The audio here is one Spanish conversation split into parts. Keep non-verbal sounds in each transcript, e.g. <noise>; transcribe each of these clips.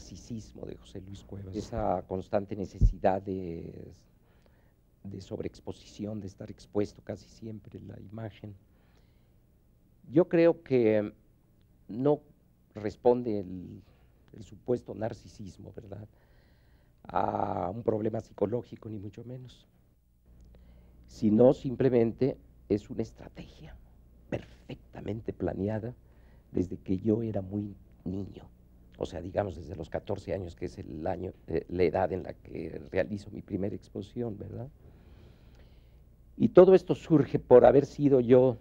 narcisismo de José Luis Cuevas, esa constante necesidad de, sobreexposición, de estar expuesto casi siempre en la imagen. Yo creo que no responde el, el supuesto narcisismo, ¿verdad? A un problema psicológico, ni mucho menos, sino simplemente es una estrategia perfectamente planeada desde que yo era muy niño, o sea, digamos desde los 14 años, que es el año, eh, la edad en la que realizo mi primera exposición, ¿verdad? Y todo esto surge por haber sido yo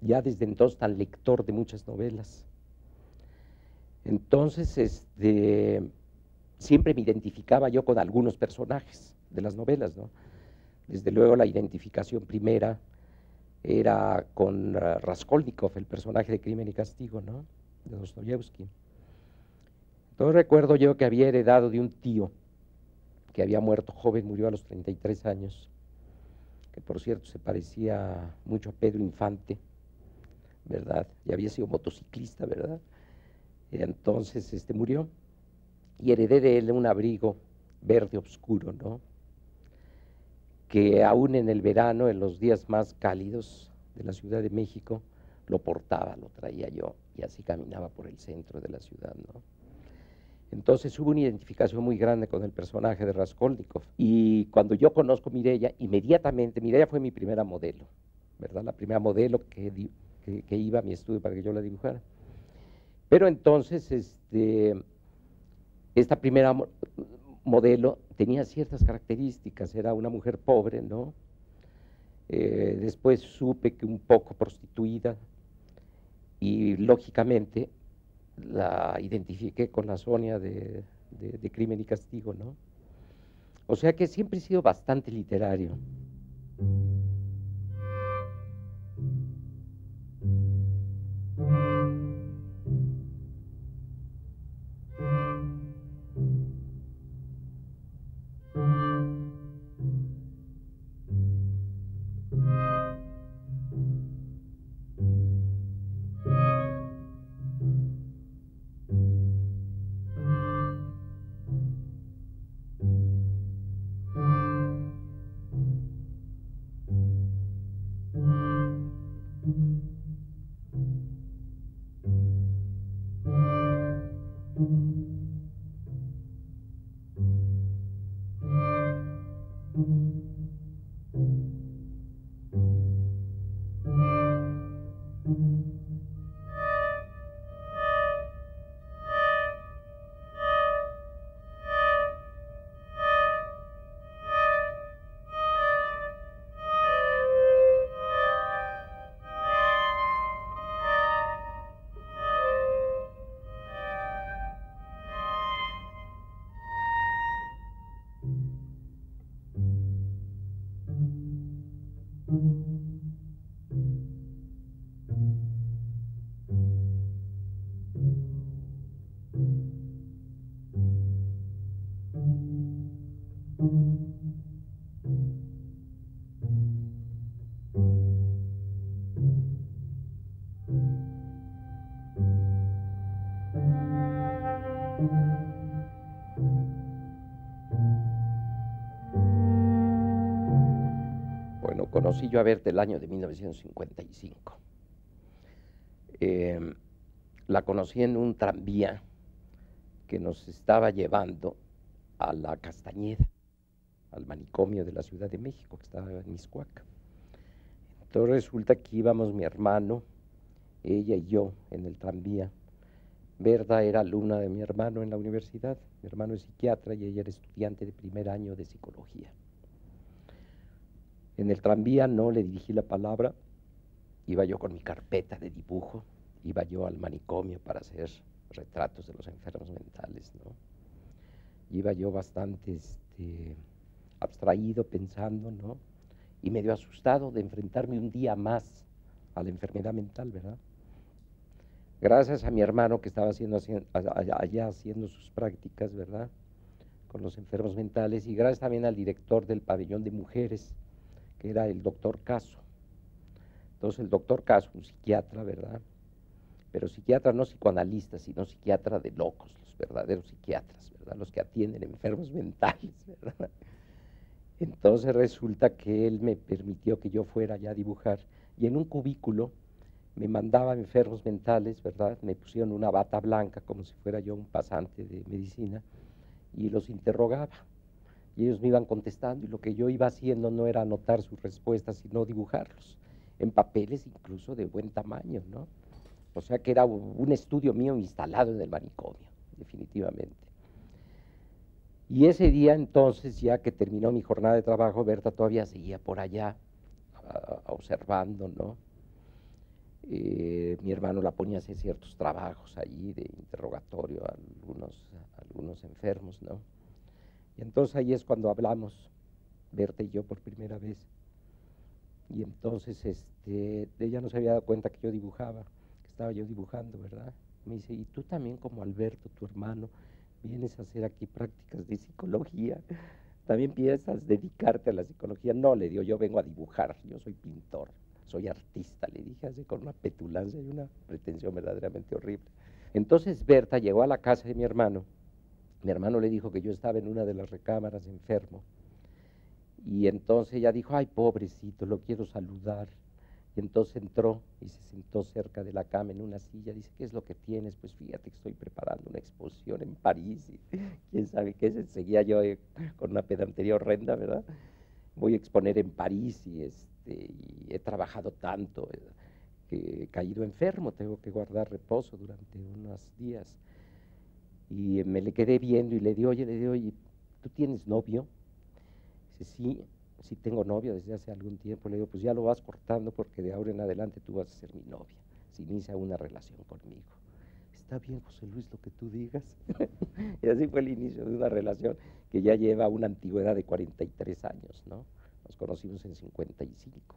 ya desde entonces tan lector de muchas novelas. Entonces, este, siempre me identificaba yo con algunos personajes de las novelas, ¿no? Desde luego la identificación primera era con uh, Raskolnikov, el personaje de Crimen y Castigo, ¿no? De Dostoyevsky. Entonces recuerdo yo que había heredado de un tío que había muerto joven, murió a los 33 años, que por cierto se parecía mucho a Pedro Infante, ¿verdad? Y había sido motociclista, ¿verdad? Y entonces este, murió y heredé de él un abrigo verde oscuro, ¿no? Que aún en el verano, en los días más cálidos de la Ciudad de México, lo portaba, lo traía yo y así caminaba por el centro de la ciudad, ¿no? Entonces hubo una identificación muy grande con el personaje de Raskolnikov. Y cuando yo conozco a Mireya, inmediatamente, Mireya fue mi primera modelo, ¿verdad? La primera modelo que, que iba a mi estudio para que yo la dibujara. Pero entonces, este, esta primera modelo tenía ciertas características, era una mujer pobre, ¿no? Eh, después supe que un poco prostituida y lógicamente la identifiqué con la Sonia de, de Crimen y Castigo, ¿no? O sea que siempre he sido bastante literario. Conocí yo a ver del año de 1955. Em, la conocí en un tranvía que nos estaba llevando a la Castañeda, al manicomio de la Ciudad de México, que estaba en Miscuac. Entonces resulta que íbamos mi hermano, ella y yo en el tranvía. Verda era alumna de mi hermano en la universidad, mi hermano es psiquiatra y ella era estudiante de primer año de psicología. En el tranvía no le dirigí la palabra, iba yo con mi carpeta de dibujo, iba yo al manicomio para hacer retratos de los enfermos mentales, ¿no? Iba yo bastante este, abstraído, pensando, ¿no? Y medio asustado de enfrentarme un día más a la enfermedad mental, ¿verdad? Gracias a mi hermano que estaba haciendo, allá haciendo sus prácticas, ¿verdad? Con los enfermos mentales y gracias también al director del pabellón de mujeres, era el doctor Caso. Entonces el doctor Caso, un psiquiatra, ¿verdad? pero psiquiatra no psicoanalista, sino psiquiatra de locos, los verdaderos psiquiatras, ¿verdad? Los que atienden enfermos <laughs> mentales, ¿verdad? Entonces resulta que él me permitió que yo fuera ya a dibujar y en un cubículo me mandaba enfermos mentales, ¿verdad? Me pusieron una bata blanca como si fuera yo un pasante de medicina y los interrogaba. Y ellos me iban contestando y lo que yo iba haciendo no era anotar sus respuestas, sino dibujarlos en papeles incluso de buen tamaño, ¿no? O sea que era un estudio mío instalado en el manicomio, definitivamente. Y ese día entonces, ya que terminó mi jornada de trabajo, Berta todavía seguía por allá observando, ¿no? Eh, mi hermano la ponía a hacer ciertos trabajos allí de interrogatorio a algunos, algunos enfermos, ¿no? Y entonces ahí es cuando hablamos, Berta y yo por primera vez. Y entonces este, ella no se había dado cuenta que yo dibujaba, que estaba yo dibujando, ¿verdad? Me dice, y tú también como Alberto, tu hermano, vienes a hacer aquí prácticas de psicología, también piensas dedicarte a la psicología. No, le digo, yo vengo a dibujar, yo soy pintor, soy artista, le dije así con una petulancia y una pretensión verdaderamente horrible. Entonces Berta llegó a la casa de mi hermano, mi hermano le dijo que yo estaba en una de las recámaras enfermo, y entonces ella dijo, ay, pobrecito, lo quiero saludar. Y entonces entró y se sentó cerca de la cama en una silla. Dice, ¿qué es lo que tienes? Pues fíjate que estoy preparando una exposición en París. Y quién sabe qué es. Seguía yo con una pedantería horrenda, ¿verdad? Voy a exponer en París y, este, he trabajado tanto eh, que he caído enfermo. Tengo que guardar reposo durante unos días. Y me le quedé viendo y le di, oye, le di, oye, ¿tú tienes novio? Dice, sí, si tengo novia desde hace algún tiempo, le digo, pues ya lo vas cortando porque de ahora en adelante tú vas a ser mi novia, si inicia una relación conmigo. Está bien, José Luis, lo que tú digas. <laughs> y así fue el inicio de una relación que ya lleva una antigüedad de 43 años, ¿no? Nos conocimos en 55.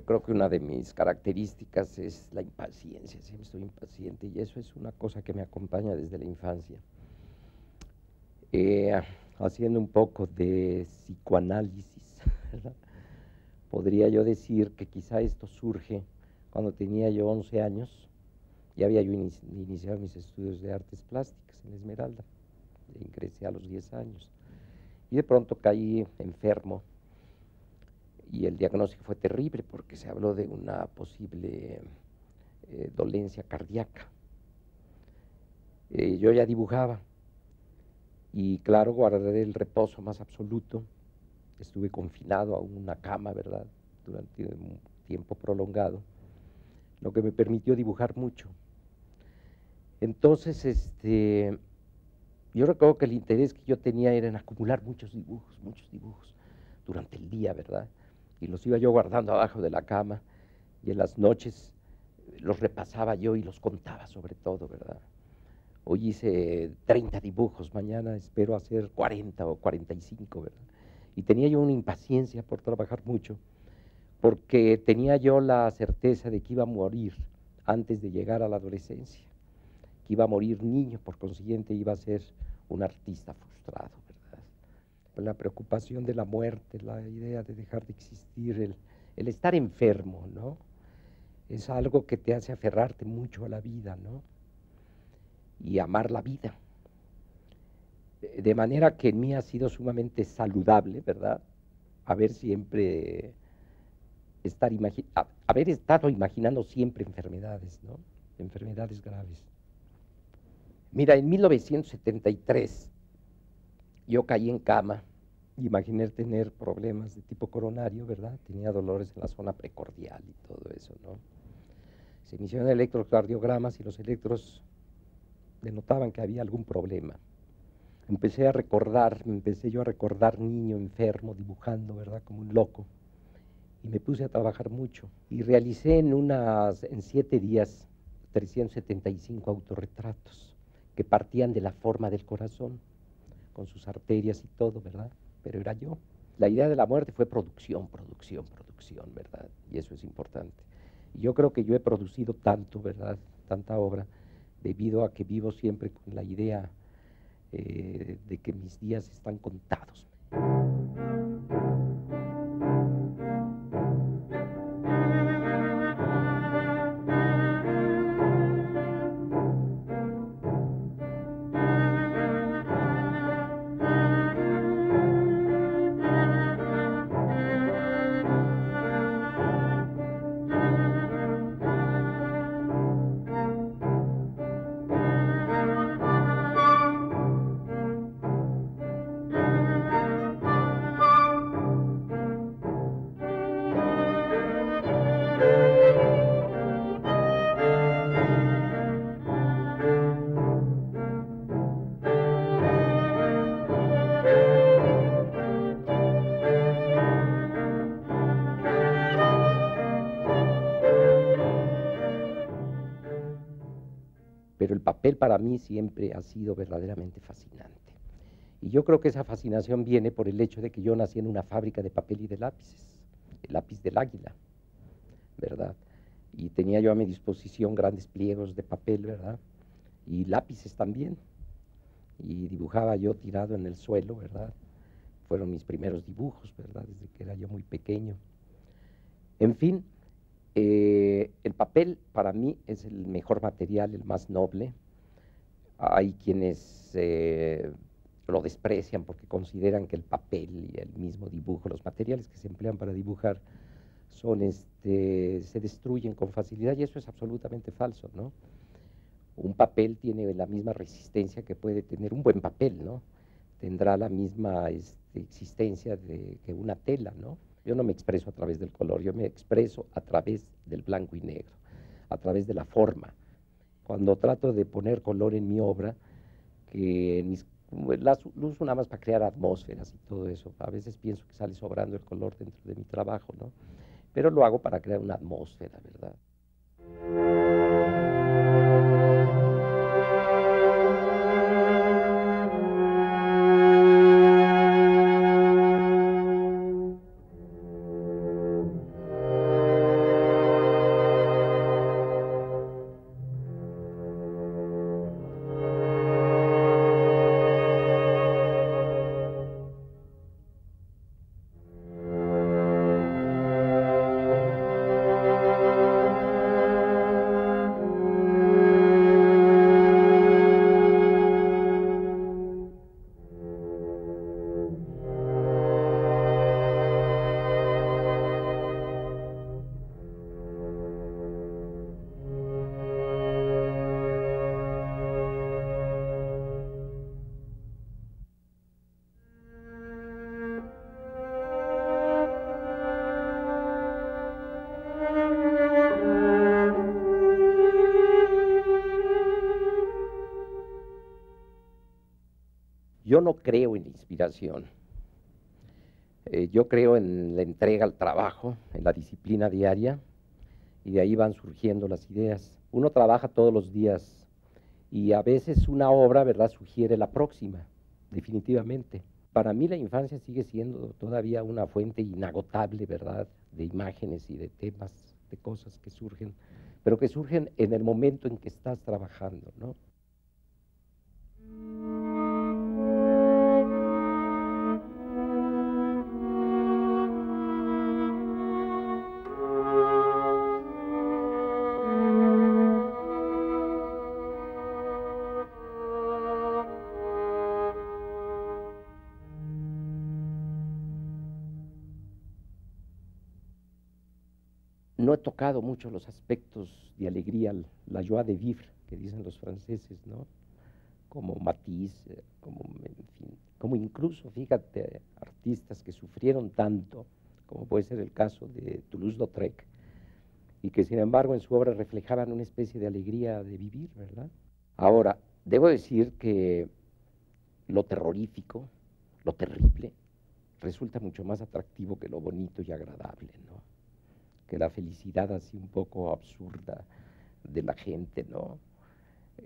Creo que una de mis características es la impaciencia, siempre estoy impaciente y eso es una cosa que me acompaña desde la infancia. Eh, haciendo un poco de psicoanálisis, <laughs> podría yo decir que quizá esto surge cuando tenía yo 11 años, ya había yo iniciado mis estudios de artes plásticas en Esmeralda, ingresé a los 10 años y de pronto caí enfermo y el diagnóstico fue terrible porque se habló de una posible eh, dolencia cardíaca. Eh, yo ya dibujaba y claro, guardé el reposo más absoluto. Estuve confinado a una cama, ¿verdad? Durante un tiempo prolongado, lo que me permitió dibujar mucho. Entonces, este, yo recuerdo que el interés que yo tenía era en acumular muchos dibujos, muchos dibujos durante el día, ¿verdad? Y los iba yo guardando abajo de la cama y en las noches los repasaba yo y los contaba sobre todo, ¿verdad? Hoy hice 30 dibujos, mañana espero hacer 40 o 45, ¿verdad? Y tenía yo una impaciencia por trabajar mucho, porque tenía yo la certeza de que iba a morir antes de llegar a la adolescencia, que iba a morir niño, por consiguiente iba a ser un artista frustrado la preocupación de la muerte, la idea de dejar de existir, el, estar enfermo, ¿no? Es algo que te hace aferrarte mucho a la vida, ¿no? Y amar la vida. De manera que en mí ha sido sumamente saludable, ¿verdad? Haber siempre estar haber estado imaginando siempre enfermedades, ¿no? Enfermedades graves. Mira, en 1973 yo caí en cama, imaginé tener problemas de tipo coronario, ¿verdad? Tenía dolores en la zona precordial y todo eso, ¿no? Se iniciaron electrocardiogramas y los electros denotaban que había algún problema. empecé a recordar, me empecé yo a recordar niño enfermo, dibujando, ¿verdad? Como un loco. Y me puse a trabajar mucho. Y realicé en, unas, en siete días 375 autorretratos que partían de la forma del corazón, con sus arterias y todo, ¿verdad? Pero era yo. La idea de la muerte fue producción, producción, producción, ¿verdad? Y eso es importante. Y yo creo que yo he producido tanto, ¿verdad? Tanta obra, debido a que vivo siempre con la idea eh, de que mis días están contados. Para mí siempre ha sido verdaderamente fascinante. Y yo creo que esa fascinación viene por el hecho de que yo nací en una fábrica de papel y de lápices, el lápiz del águila, ¿verdad? Y tenía yo a mi disposición grandes pliegos de papel, ¿verdad? Y lápices también. Y dibujaba yo tirado en el suelo, ¿verdad? Fueron mis primeros dibujos, ¿verdad? Desde que era yo muy pequeño. En fin, eh, el papel para mí es el mejor material, el más noble, hay quienes eh, lo desprecian porque consideran que el papel y el mismo dibujo, los materiales que se emplean para dibujar, son este, se destruyen con facilidad y eso es absolutamente falso, ¿no? Un papel tiene la misma resistencia que puede tener un buen papel, ¿no? Tendrá la misma este, existencia de, que una tela, ¿no? Yo no me expreso a través del color, yo me expreso a través del blanco y negro, a través de la forma cuando trato de poner color en mi obra, que mis, la uso nada más para crear atmósferas y todo eso. A veces pienso que sale sobrando el color dentro de mi trabajo, ¿no? Pero lo hago para crear una atmósfera, ¿verdad? Yo no creo en la inspiración. Eh, yo creo en la entrega al trabajo, en la disciplina diaria, y de ahí van surgiendo las ideas. Uno trabaja todos los días y a veces una obra, ¿verdad?, sugiere la próxima, definitivamente. Para mí la infancia sigue siendo todavía una fuente inagotable, ¿verdad?, de imágenes y de temas, de cosas que surgen, pero que surgen en el momento en que estás trabajando, ¿no? No he tocado mucho los aspectos de alegría, la joie de vivre, que dicen los franceses, ¿no? Como Matisse, eh, como, como incluso, fíjate, artistas que sufrieron tanto, como puede ser el caso de Toulouse-Lautrec, y que sin embargo en su obra reflejaban una especie de alegría de vivir, ¿verdad? Ahora, debo decir que lo terrorífico, lo terrible, resulta mucho más atractivo que lo bonito y agradable, ¿no? Que la felicidad así un poco absurda de la gente, ¿no?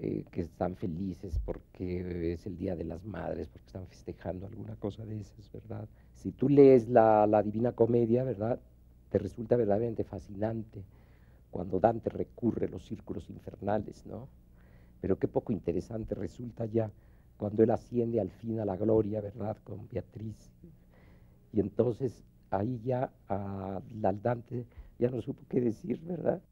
Eh, que están felices porque es el Día de las Madres, porque están festejando alguna cosa de esas, ¿verdad? Si tú lees la, la Divina Comedia, ¿verdad? Te resulta verdaderamente fascinante cuando Dante recurre a los círculos infernales, ¿no? Pero qué poco interesante resulta ya cuando él asciende al fin a la gloria, ¿verdad? Con Beatriz. Y entonces ahí ya al Dante ya no supo qué decir, ¿verdad?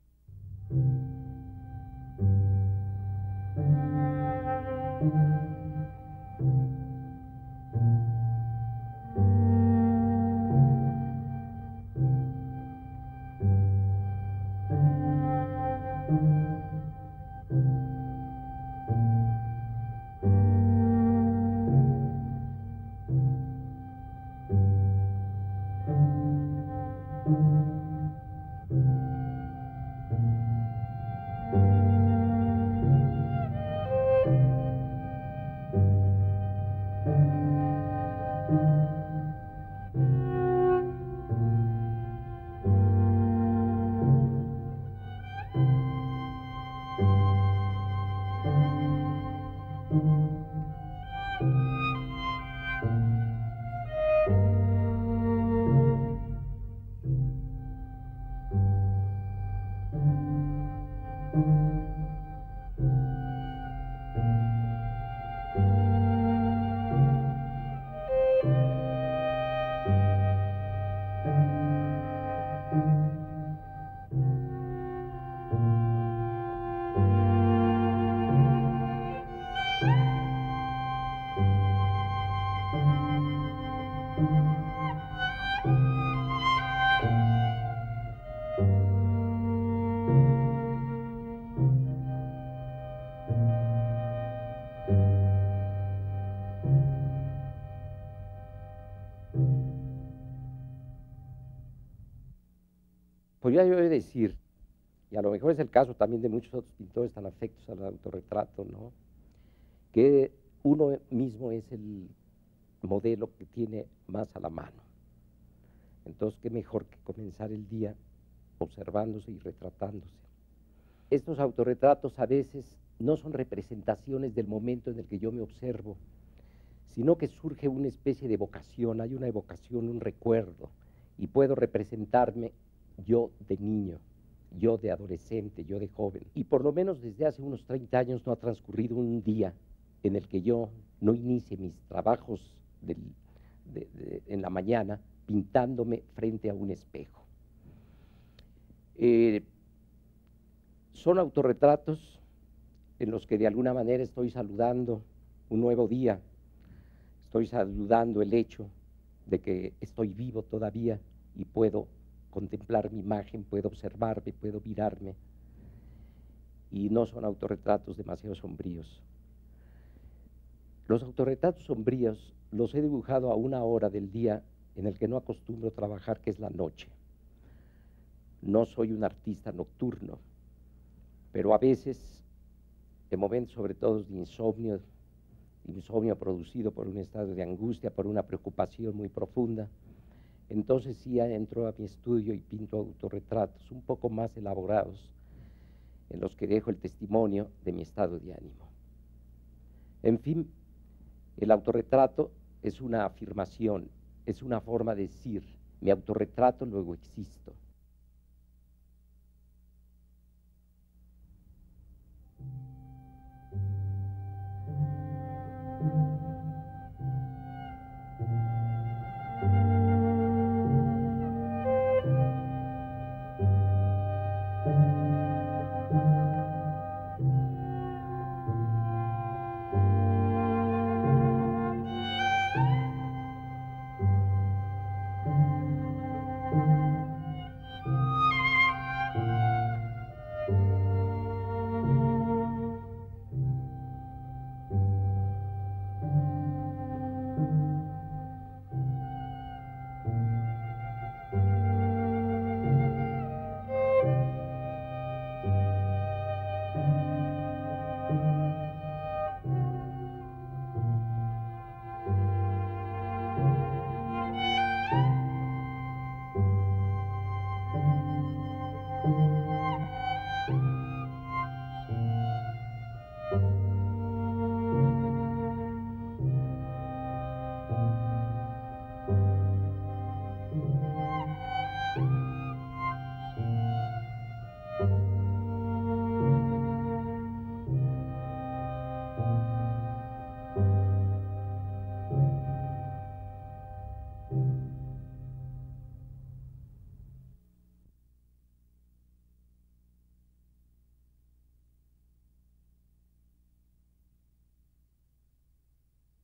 Ya yo decir, y a lo mejor es el caso también de muchos otros pintores tan afectos al autorretrato, ¿no? que uno mismo es el modelo que tiene más a la mano. Entonces, qué mejor que comenzar el día observándose y retratándose. Estos autorretratos a veces no son representaciones del momento en el que yo me observo, sino que surge una especie de vocación, hay una evocación, un recuerdo, y puedo representarme yo de niño, yo de adolescente, yo de joven. Y por lo menos desde hace unos 30 años no ha transcurrido un día en el que yo no inicie mis trabajos en la mañana pintándome frente a un espejo. Eh, son autorretratos en los que de alguna manera estoy saludando un nuevo día, estoy saludando el hecho de que estoy vivo todavía y puedo contemplar mi imagen, puedo observarme, puedo mirarme. Y no son autorretratos demasiado sombríos. Los autorretratos sombríos los he dibujado a una hora del día en el que no acostumbro trabajar, que es la noche. No soy un artista nocturno, pero a veces, en momentos sobre todo de insomnio, insomnio producido por un estado de angustia, por una preocupación muy profunda, entonces sí entro a mi estudio y pinto autorretratos un poco más elaborados en los que dejo el testimonio de mi estado de ánimo. En fin, el autorretrato es una afirmación, es una forma de decir, mi autorretrato luego existo.